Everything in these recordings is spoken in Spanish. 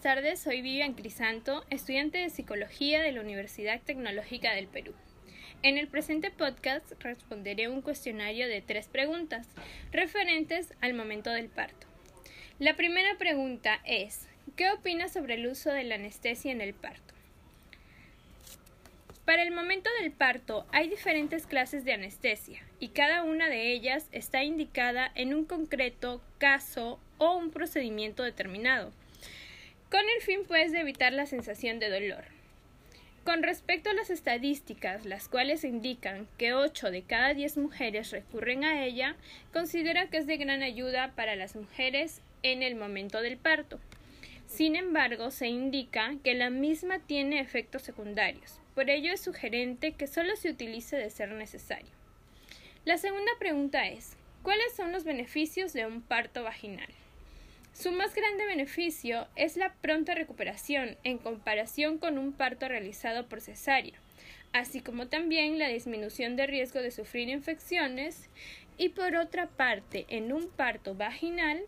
tardes, soy Vivian Crisanto, estudiante de Psicología de la Universidad Tecnológica del Perú. En el presente podcast responderé un cuestionario de tres preguntas referentes al momento del parto. La primera pregunta es, ¿qué opinas sobre el uso de la anestesia en el parto? Para el momento del parto hay diferentes clases de anestesia y cada una de ellas está indicada en un concreto caso o un procedimiento determinado con el fin pues de evitar la sensación de dolor. Con respecto a las estadísticas, las cuales indican que 8 de cada 10 mujeres recurren a ella, considera que es de gran ayuda para las mujeres en el momento del parto. Sin embargo, se indica que la misma tiene efectos secundarios, por ello es sugerente que solo se utilice de ser necesario. La segunda pregunta es, ¿cuáles son los beneficios de un parto vaginal? Su más grande beneficio es la pronta recuperación en comparación con un parto realizado por cesárea, así como también la disminución de riesgo de sufrir infecciones y por otra parte, en un parto vaginal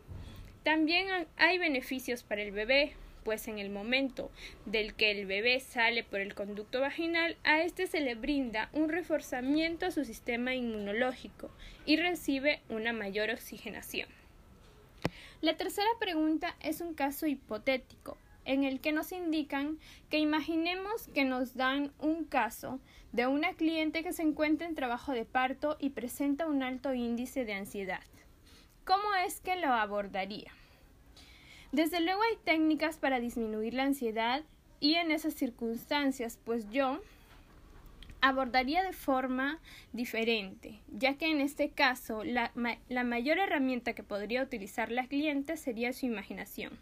también hay beneficios para el bebé, pues en el momento del que el bebé sale por el conducto vaginal, a este se le brinda un reforzamiento a su sistema inmunológico y recibe una mayor oxigenación. La tercera pregunta es un caso hipotético en el que nos indican que imaginemos que nos dan un caso de una cliente que se encuentra en trabajo de parto y presenta un alto índice de ansiedad. ¿Cómo es que lo abordaría? Desde luego hay técnicas para disminuir la ansiedad y en esas circunstancias, pues yo abordaría de forma diferente, ya que en este caso la, la, mayor herramienta que podría utilizar la cliente sería su imaginación.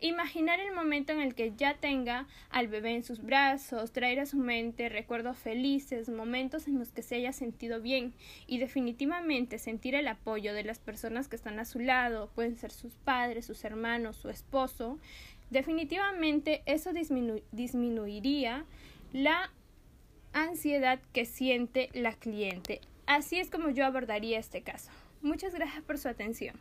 Imaginar el momento en el que ya tenga al bebé en sus brazos, traer a su mente recuerdos felices, momentos en los que se haya sentido bien y definitivamente sentir el apoyo de las personas que están a su lado, pueden ser sus padres, sus hermanos, su esposo, definitivamente eso disminuiría la ansiedad que siente la cliente. Así es como yo abordaría este caso. Muchas gracias por su atención.